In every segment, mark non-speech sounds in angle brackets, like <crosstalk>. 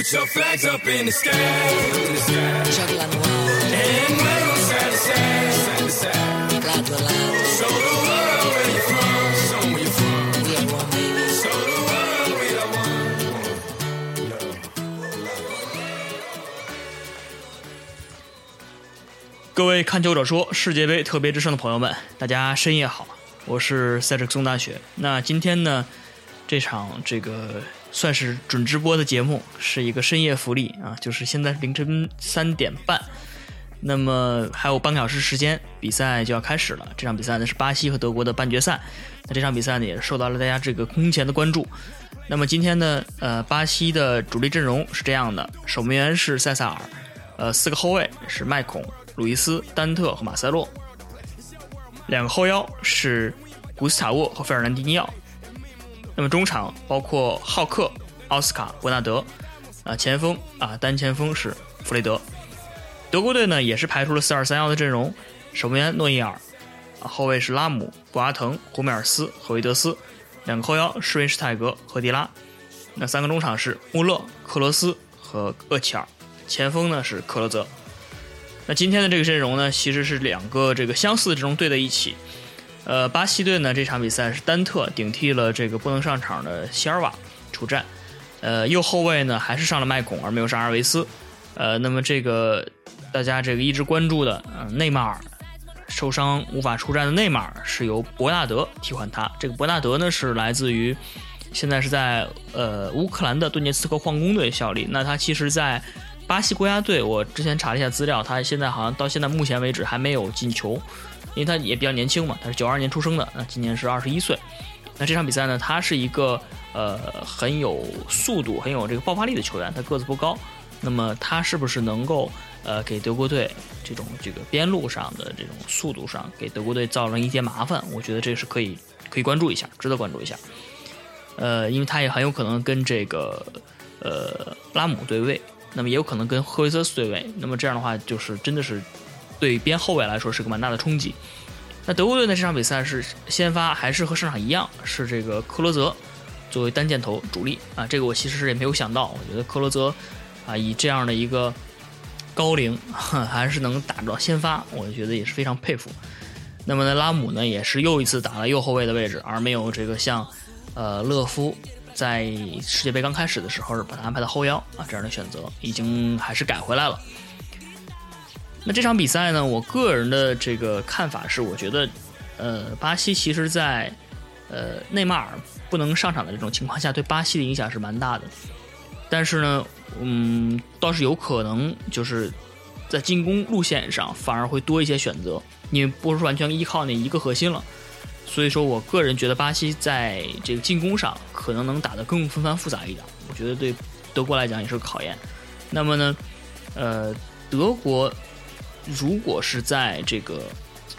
Put your flags up in the sky, in the sky. Giochi la nuova, And wave 'em side to side, side to side. lato a lato, Show the world where you're from, show 'em where you're from. we are one baby. Show the world we are one. 各位看球者说世界杯特别之声的朋友们，大家深夜好，我是塞尔克松大学。那今天呢，这场这个算是准直播的节目，是一个深夜福利啊，就是现在凌晨三点半，那么还有半个小时时间，比赛就要开始了。这场比赛呢是巴西和德国的半决赛，那这场比赛呢也受到了大家这个空前的关注。那么今天呢，呃，巴西的主力阵容是这样的：守门员是塞萨尔，呃，四个后卫是麦孔、鲁伊斯、丹特和马塞洛，两个后腰是古斯塔沃和费尔南迪尼奥。那么中场包括浩克、奥斯卡、伯纳德，啊、前锋啊单前锋是弗雷德。德国队呢也是排出了四二三幺的阵容，守门员诺伊尔，啊后卫是拉姆、博阿滕、胡梅尔斯和维德斯，两个后腰施维施泰格和迪拉。那三个中场是穆勒、克罗斯和厄齐尔，前锋呢是克罗泽。那今天的这个阵容呢，其实是两个这个相似的阵容对在一起。呃，巴西队呢这场比赛是丹特顶替了这个不能上场的席尔瓦出战，呃，右后卫呢还是上了麦孔，而没有上阿尔维斯。呃，那么这个大家这个一直关注的，呃，内马尔受伤无法出战的内马尔是由伯纳德替换他。这个伯纳德呢是来自于现在是在呃乌克兰的顿涅茨克矿工队效力。那他其实，在巴西国家队，我之前查了一下资料，他现在好像到现在目前为止还没有进球，因为他也比较年轻嘛，他是九二年出生的，那今年是二十一岁。那这场比赛呢，他是一个呃很有速度、很有这个爆发力的球员，他个子不高。那么他是不是能够呃给德国队这种这个边路上的这种速度上给德国队造成一些麻烦？我觉得这是可以可以关注一下，值得关注一下。呃，因为他也很有可能跟这个呃拉姆对位，那么也有可能跟赫维斯对位。那么这样的话，就是真的是对边后卫来说是个蛮大的冲击。那德国队呢这场比赛是先发还是和上场一样，是这个克罗泽作为单箭头主力啊？这个我其实也没有想到，我觉得克罗泽啊以这样的一个高龄 <laughs> 还是能打到先发，我觉得也是非常佩服。那么呢，拉姆呢也是又一次打了右后卫的位置，而没有这个像呃勒夫在世界杯刚开始的时候把他安排到后腰啊这样的选择，已经还是改回来了。那这场比赛呢，我个人的这个看法是，我觉得呃巴西其实在呃内马尔不能上场的这种情况下，对巴西的影响是蛮大的。但是呢，嗯，倒是有可能就是在进攻路线上反而会多一些选择，因为不是完全依靠那一个核心了。所以说我个人觉得巴西在这个进攻上可能能打得更纷繁复杂一点，我觉得对德国来讲也是个考验。那么呢，呃，德国如果是在这个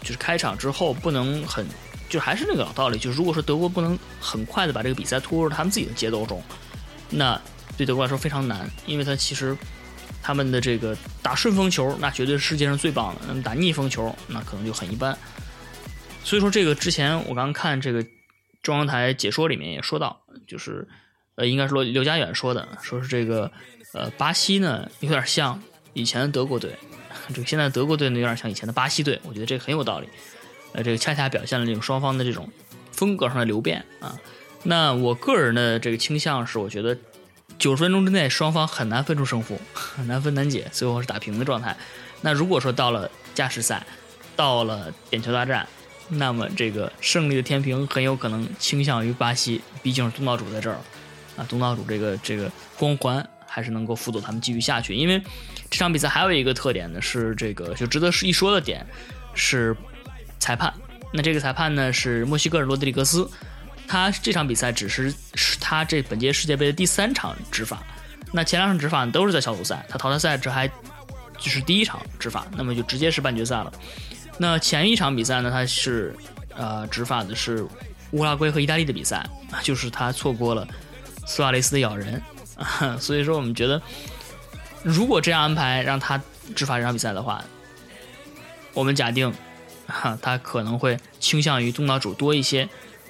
就是开场之后不能很，就还是那个老道理，就是如果说德国不能很快的把这个比赛拖入他们自己的节奏中，那对德国来说非常难，因为他其实他们的这个打顺风球，那绝对是世界上最棒的；那么打逆风球，那可能就很一般。所以说，这个之前我刚看这个中央台解说里面也说到，就是呃，应该是刘刘家远说的，说是这个呃巴西呢有点像以前的德国队，这个现在德国队呢有点像以前的巴西队，我觉得这个很有道理。呃，这个恰恰表现了这种双方的这种风格上的流变啊。那我个人的这个倾向是，我觉得九十分钟之内双方很难分出胜负，很难分难解，最后是打平的状态。那如果说到了加时赛，到了点球大战，那么这个胜利的天平很有可能倾向于巴西，毕竟是东道主在这儿啊，东道主这个这个光环还是能够辅佐他们继续下去。因为这场比赛还有一个特点呢，是这个就值得一说的点是裁判。那这个裁判呢是墨西哥人罗德里格斯，他这场比赛只是是他这本届世界杯的第三场执法，那前两场执法都是在小组赛，他淘汰赛这还就是第一场执法，那么就直接是半决赛了。那前一场比赛呢，他是呃执法的是乌拉圭和意大利的比赛，就是他错过了苏亚雷斯的咬人，<laughs> 所以说我们觉得，如果这样安排让他执法这场比赛的话，我们假定哈他可能会倾向于东道主多一些，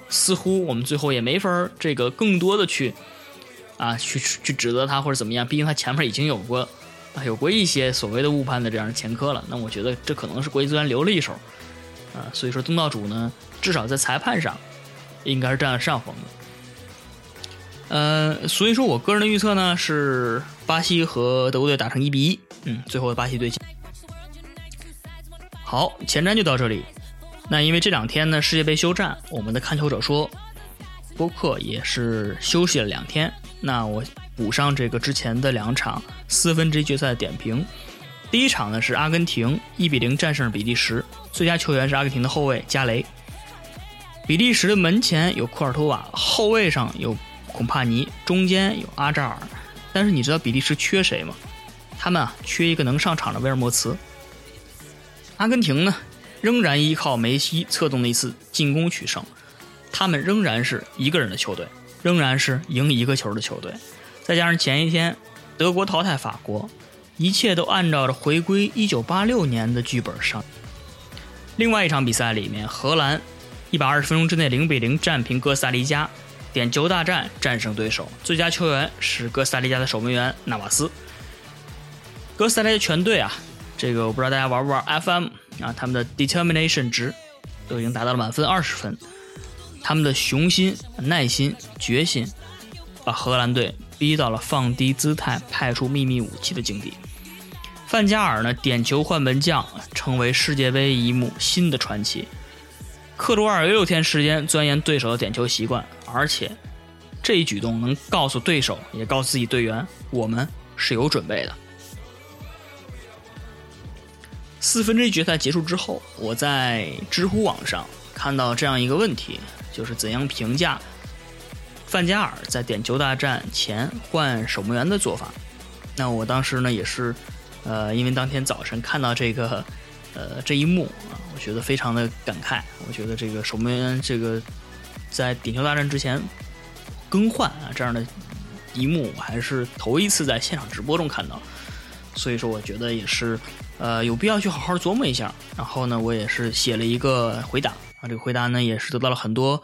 似乎我们最后也没法这个更多的去啊，去去指责他或者怎么样，毕竟他前面已经有过啊有过一些所谓的误判的这样的前科了。那我觉得这可能是国际足联留了一手啊，所以说东道主呢，至少在裁判上应该是占了上风的。呃，所以说我个人的预测呢是巴西和德国队打成一比一，嗯，最后的巴西队进。好，前瞻就到这里。那因为这两天呢世界杯休战，我们的看球者说播客也是休息了两天。那我补上这个之前的两场四分之一决赛的点评。第一场呢是阿根廷一比零战胜比利时，最佳球员是阿根廷的后卫加雷。比利时的门前有库尔图瓦，后卫上有。孔帕尼中间有阿扎尔，但是你知道比利时缺谁吗？他们啊缺一个能上场的威尔莫茨。阿根廷呢，仍然依靠梅西策动的一次进攻取胜，他们仍然是一个人的球队，仍然是赢一个球的球队。再加上前一天德国淘汰法国，一切都按照着回归1986年的剧本上。另外一场比赛里面，荷兰120分钟之内0比0战平哥斯达黎加。点球大战战胜对手，最佳球员是哥斯达黎加的守门员纳瓦斯。哥斯达黎加全队啊，这个我不知道大家玩不玩 FM 啊，他们的 determination 值都已经达到了满分二十分，他们的雄心、耐心、决心，把荷兰队逼到了放低姿态、派出秘密武器的境地。范加尔呢，点球换门将，成为世界杯一幕新的传奇。克鲁尔有六天时间钻研对手的点球习惯，而且这一举动能告诉对手，也告诉自己队员，我们是有准备的。四分之一决赛结束之后，我在知乎网上看到这样一个问题，就是怎样评价范加尔在点球大战前换守门员的做法？那我当时呢也是，呃，因为当天早晨看到这个。呃，这一幕啊，我觉得非常的感慨。我觉得这个守门员这个在点球大战之前更换啊这样的一幕，我还是头一次在现场直播中看到。所以说，我觉得也是呃有必要去好好琢磨一下。然后呢，我也是写了一个回答啊，这个回答呢也是得到了很多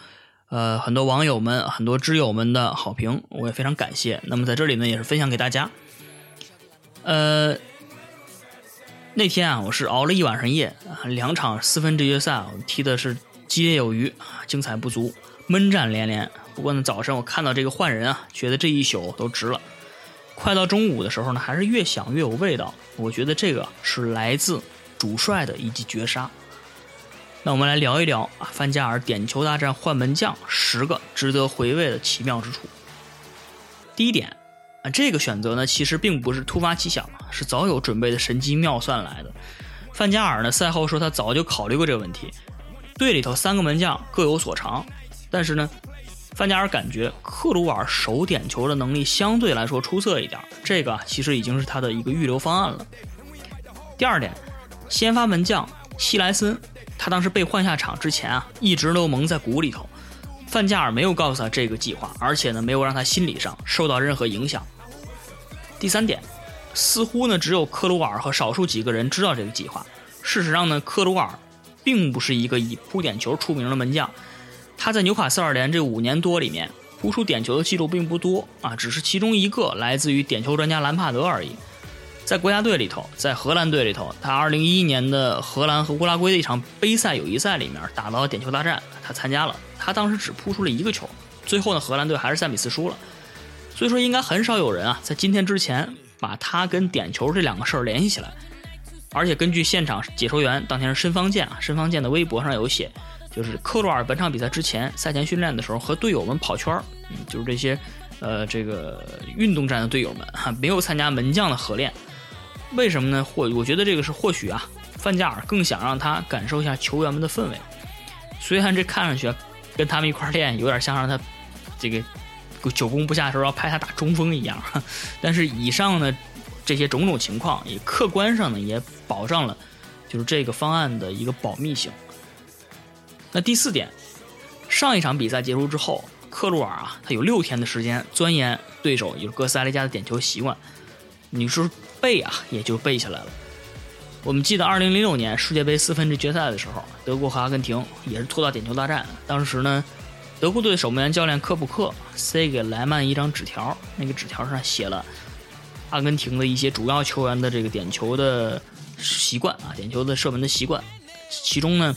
呃很多网友们、很多知友们的好评，我也非常感谢。那么在这里呢，也是分享给大家。呃。那天啊，我是熬了一晚上夜，两场四分之一决赛，我踢的是激烈有余，精彩不足，闷战连连。不过呢，早上我看到这个换人啊，觉得这一宿都值了。快到中午的时候呢，还是越想越有味道。我觉得这个是来自主帅的一记绝杀。那我们来聊一聊啊，范加尔点球大战换门将十个值得回味的奇妙之处。第一点。啊，这个选择呢，其实并不是突发奇想，是早有准备的神机妙算来的。范加尔呢，赛后说他早就考虑过这个问题。队里头三个门将各有所长，但是呢，范加尔感觉克鲁尔守点球的能力相对来说出色一点，这个其实已经是他的一个预留方案了。第二点，先发门将希莱森，他当时被换下场之前啊，一直都蒙在鼓里头。范加尔没有告诉他这个计划，而且呢，没有让他心理上受到任何影响。第三点，似乎呢，只有克鲁尔和少数几个人知道这个计划。事实上呢，克鲁尔并不是一个以扑点球出名的门将，他在纽卡斯尔联这五年多里面扑出点球的记录并不多啊，只是其中一个来自于点球专家兰帕德而已。在国家队里头，在荷兰队里头，他2011年的荷兰和乌拉圭的一场杯赛友谊赛里面打到点球大战，他参加了，他当时只扑出了一个球，最后呢，荷兰队还是三比四输了。所以说，应该很少有人啊，在今天之前把他跟点球这两个事儿联系起来。而且根据现场解说员当天是申方健啊，申方健的微博上有写，就是克罗尔本场比赛之前赛前训练的时候和队友们跑圈儿，嗯，就是这些呃这个运动战的队友们哈，没有参加门将的合练。为什么呢？或我觉得这个是或许啊，范加尔更想让他感受一下球员们的氛围。虽然这看上去跟他们一块练有点像让他这个久攻不下的时候要派他打中锋一样，但是以上呢这些种种情况，也客观上呢也保障了就是这个方案的一个保密性。那第四点，上一场比赛结束之后，克鲁尔啊，他有六天的时间钻研对手就是哥斯达黎加的点球习惯。你说背啊，也就背下来了。我们记得2006年世界杯四分之决赛的时候，德国和阿根廷也是拖到点球大战。当时呢，德国队守门员教练科普克塞给莱曼一张纸条，那个纸条上写了阿根廷的一些主要球员的这个点球的习惯啊，点球的射门的习惯，其中呢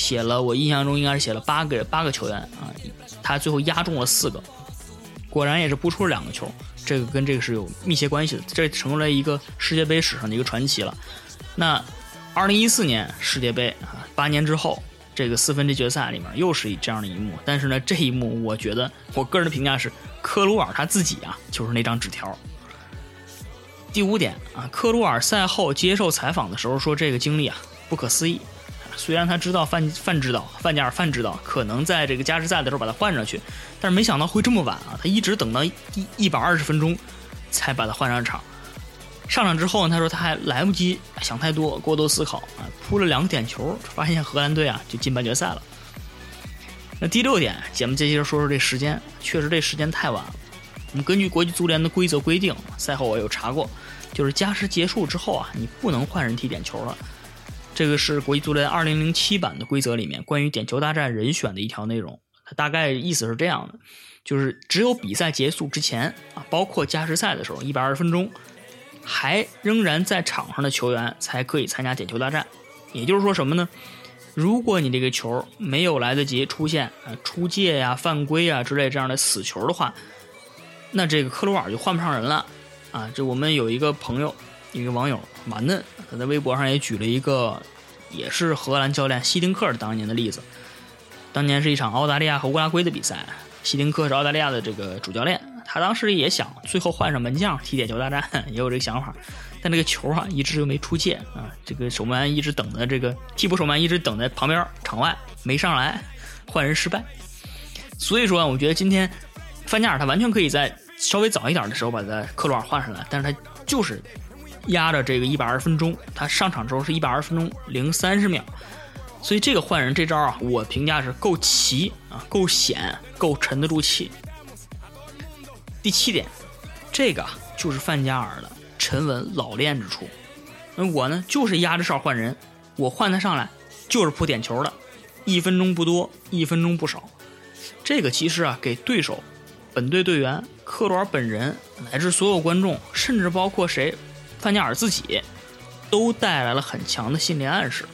写了我印象中应该是写了八个八个球员啊，他最后压中了四个，果然也是扑出了两个球，这个跟这个是有密切关系的，这成为了一个世界杯史上的一个传奇了。那二零一四年世界杯啊，八年之后。这个四分之决赛里面又是这样的一幕，但是呢，这一幕我觉得我个人的评价是，克鲁尔他自己啊就是那张纸条。第五点啊，克鲁尔赛后接受采访的时候说，这个经历啊不可思议。虽然他知道范范指导范加尔范指导可能在这个加时赛的时候把他换上去，但是没想到会这么晚啊！他一直等到一一百二十分钟才把他换上场。上场之后呢，他说他还来不及想太多，过多思考啊，扑了两个点球，发现荷兰队啊就进半决赛了。那第六点，节目接着说说这时间，确实这时间太晚了。我们根据国际足联的规则规定，赛后我有查过，就是加时结束之后啊，你不能换人踢点球了。这个是国际足联二零零七版的规则里面关于点球大战人选的一条内容，它大概意思是这样的，就是只有比赛结束之前啊，包括加时赛的时候，一百二十分钟。还仍然在场上的球员才可以参加点球大战，也就是说什么呢？如果你这个球没有来得及出现啊出界呀、犯规啊之类这样的死球的话，那这个克鲁尔就换不上人了啊！这我们有一个朋友，一个网友马嫩，他在微博上也举了一个，也是荷兰教练希丁克当年的例子。当年是一场澳大利亚和乌拉圭的比赛，希丁克是澳大利亚的这个主教练。他当时也想最后换上门将踢点球大战，<laughs> 也有这个想法，但这个球啊一直就没出界啊，这个守门员一直等在这个替补守门员一直等在旁边场外没上来，换人失败。所以说，我觉得今天范加尔他完全可以在稍微早一点的时候把他克鲁尔换上来，但是他就是压着这个一百二十分钟，他上场之后是一百二十分钟零三十秒，所以这个换人这招啊，我评价是够齐啊，够险，够沉得住气。第七点，这个就是范加尔的沉稳老练之处。那我呢，就是压着哨换人，我换他上来就是扑点球的，一分钟不多，一分钟不少。这个其实啊，给对手、本队队员、克罗尔本人乃至所有观众，甚至包括谁，范加尔自己，都带来了很强的心理暗示。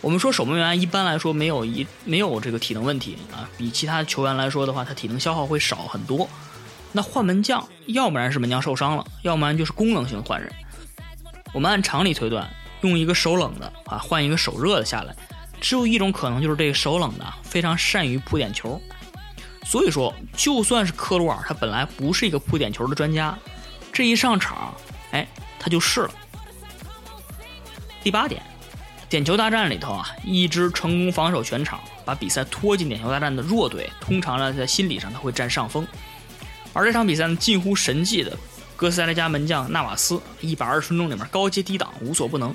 我们说守门员一般来说没有一没有这个体能问题啊，比其他球员来说的话，他体能消耗会少很多。那换门将，要不然是门将受伤了，要不然就是功能性换人。我们按常理推断，用一个手冷的啊换一个手热的下来，只有一种可能，就是这个手冷的非常善于扑点球。所以说，就算是克鲁尔，他本来不是一个扑点球的专家，这一上场，哎，他就是了。第八点。点球大战里头啊，一支成功防守全场，把比赛拖进点球大战的弱队，通常呢在心理上他会占上风。而这场比赛呢，近乎神迹的哥斯达黎加门将纳瓦斯，一百二十分钟里面高接低挡，无所不能。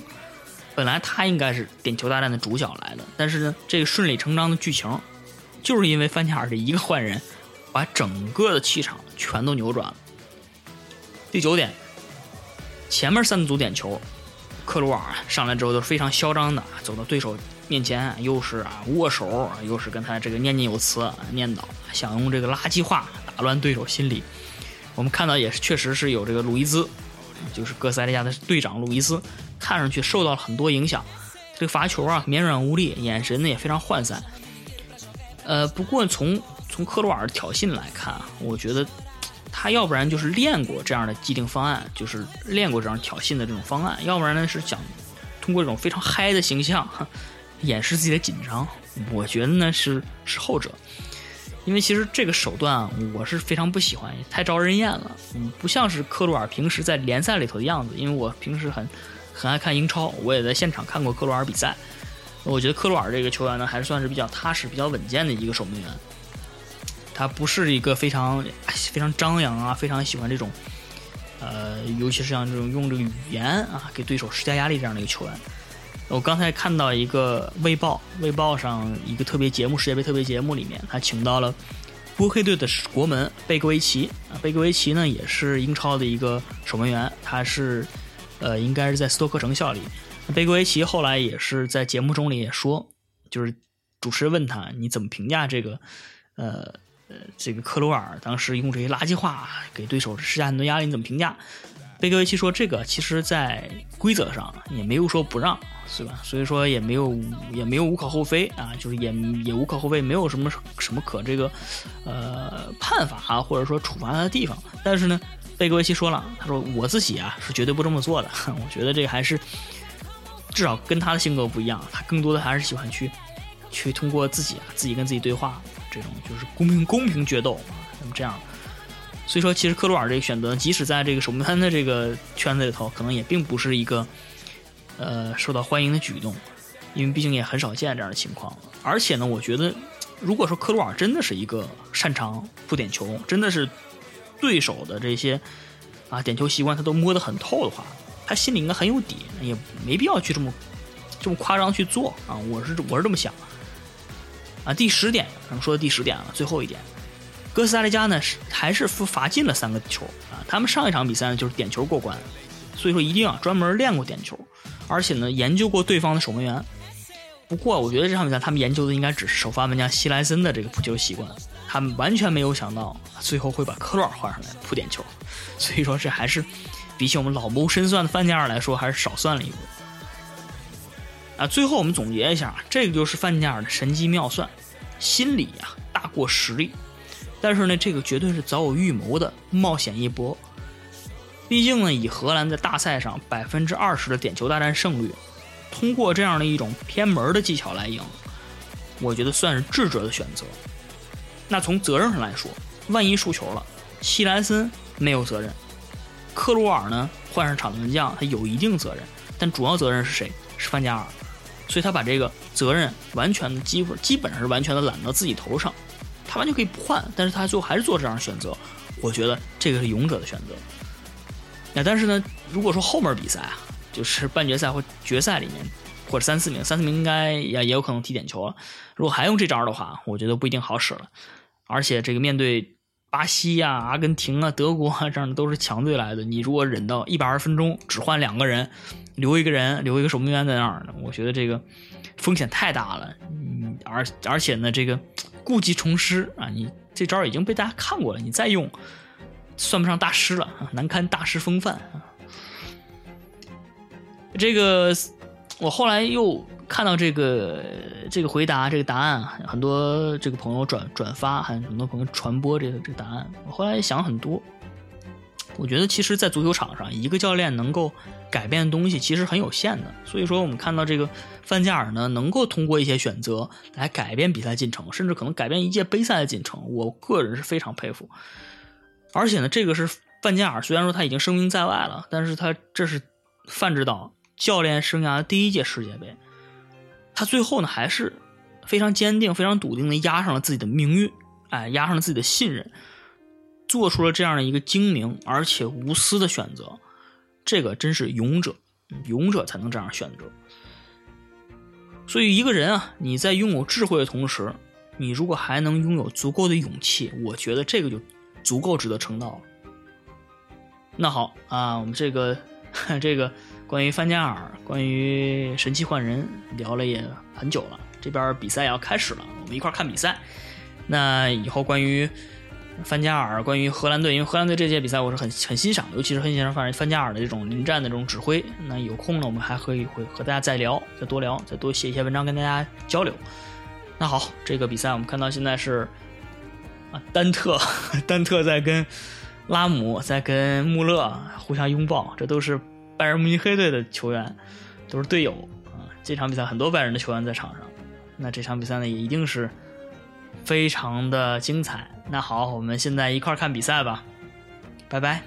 本来他应该是点球大战的主角来的，但是呢，这个顺理成章的剧情，就是因为范加尔这一个换人，把整个的气场全都扭转了。第九点，前面三组点球。克鲁尔上来之后都是非常嚣张的，走到对手面前，又是啊握手，又是跟他这个念念有词，念叨，想用这个垃圾话打乱对手心理。我们看到也是，确实是有这个鲁伊兹，就是哥斯达黎加的队长鲁伊斯，看上去受到了很多影响。这个罚球啊绵软无力，眼神呢也非常涣散。呃，不过从从克鲁尔的挑衅来看啊，我觉得。他要不然就是练过这样的既定方案，就是练过这样挑衅的这种方案；要不然呢是想通过这种非常嗨的形象 <laughs> 掩饰自己的紧张。我觉得呢是是后者，因为其实这个手段，我是非常不喜欢，太招人厌了。嗯，不像是克鲁尔平时在联赛里头的样子。因为我平时很很爱看英超，我也在现场看过克鲁尔比赛。我觉得克鲁尔这个球员呢，还算是比较踏实、比较稳健的一个守门员。他不是一个非常非常张扬啊，非常喜欢这种，呃，尤其是像这种用这个语言啊给对手施加压力这样的一个球员。我刚才看到一个《卫报》，《卫报》上一个特别节目，世界杯特别节目里面，他请到了波黑队的国门贝格维奇啊，贝格维奇呢也是英超的一个守门员，他是呃应该是在斯托克城效力。贝格维奇后来也是在节目中里也说，就是主持人问他你怎么评价这个呃呃这个克罗尔当时用这些垃圾话给对手施加很多压力，你怎么评价？贝格维奇说：“这个其实，在规则上也没有说不让，是吧？所以说也没有也没有无可厚非啊，就是也也无可厚非，没有什么什么可这个呃判罚，或者说处罚他的地方。但是呢，贝格维奇说了，他说我自己啊是绝对不这么做的。<laughs> 我觉得这个还是至少跟他的性格不一样，他更多的还是喜欢去去通过自己啊自己跟自己对话，这种就是公平公平决斗，那么这样。”所以说，其实克鲁尔这个选择，即使在这个守门员的这个圈子里头，可能也并不是一个呃受到欢迎的举动，因为毕竟也很少见这样的情况。而且呢，我觉得，如果说克鲁尔真的是一个擅长扑点球，真的是对手的这些啊点球习惯他都摸得很透的话，他心里应该很有底，也没必要去这么这么夸张去做啊。我是我是这么想啊。第十点，咱们说的第十点啊，最后一点。哥斯达黎加呢是还是罚进了三个球啊？他们上一场比赛呢就是点球过关，所以说一定要专门练过点球，而且呢研究过对方的守门员。不过我觉得这场比赛他们研究的应该只是首发门将希莱森的这个扑球习惯，他们完全没有想到最后会把科洛尔换上来扑点球，所以说这还是比起我们老谋深算的范加尔来说还是少算了一步。啊，最后我们总结一下，这个就是范加尔的神机妙算，心理呀大过实力。但是呢，这个绝对是早有预谋的冒险一搏。毕竟呢，以荷兰在大赛上百分之二十的点球大战胜率，通过这样的一种偏门的技巧来赢，我觉得算是智者的选择。那从责任上来说，万一输球了，希莱森没有责任，克鲁尔呢换上场门将他有一定责任，但主要责任是谁？是范加尔，所以他把这个责任完全的基本基本上是完全的揽到自己头上。他完全可以不换，但是他最后还是做这样的选择。我觉得这个是勇者的选择。那但是呢，如果说后面比赛啊，就是半决赛或决赛里面，或者三四名，三四名应该也也有可能踢点球了。如果还用这招的话，我觉得不一定好使了。而且这个面对巴西呀、阿根廷啊、德国啊这样的都是强队来的，你如果忍到一百二十分钟只换两个人，留一个人，留一个守门员在那儿呢，我觉得这个风险太大了。嗯，而而且呢，这个。故技重施啊！你这招已经被大家看过了，你再用，算不上大师了啊，难堪大师风范啊！这个我后来又看到这个这个回答这个答案，很多这个朋友转转发，还有很多朋友传播这个这个答案。我后来想很多，我觉得其实，在足球场上，一个教练能够。改变的东西其实很有限的，所以说我们看到这个范加尔呢，能够通过一些选择来改变比赛进程，甚至可能改变一届杯赛的进程。我个人是非常佩服。而且呢，这个是范加尔，虽然说他已经声名在外了，但是他这是范指导教练生涯的第一届世界杯，他最后呢还是非常坚定、非常笃定的压上了自己的命运，哎，压上了自己的信任，做出了这样的一个精明而且无私的选择。这个真是勇者，勇者才能这样选择。所以，一个人啊，你在拥有智慧的同时，你如果还能拥有足够的勇气，我觉得这个就足够值得称道了。那好啊，我们这个这个关于范加尔、关于神奇换人聊了也很久了，这边比赛要开始了，我们一块看比赛。那以后关于。范加尔关于荷兰队，因为荷兰队这届比赛我是很很欣赏，尤其是很欣赏范范加尔的这种临战的这种指挥。那有空呢，我们还可以会和大家再聊，再多聊，再多写一些文章跟大家交流。那好，这个比赛我们看到现在是啊，丹特 <laughs> 丹特在跟拉姆在跟穆勒互相拥抱，这都是拜仁慕尼黑队的球员，都是队友啊。这场比赛很多拜仁的球员在场上，那这场比赛呢也一定是。非常的精彩，那好，我们现在一块看比赛吧，拜拜。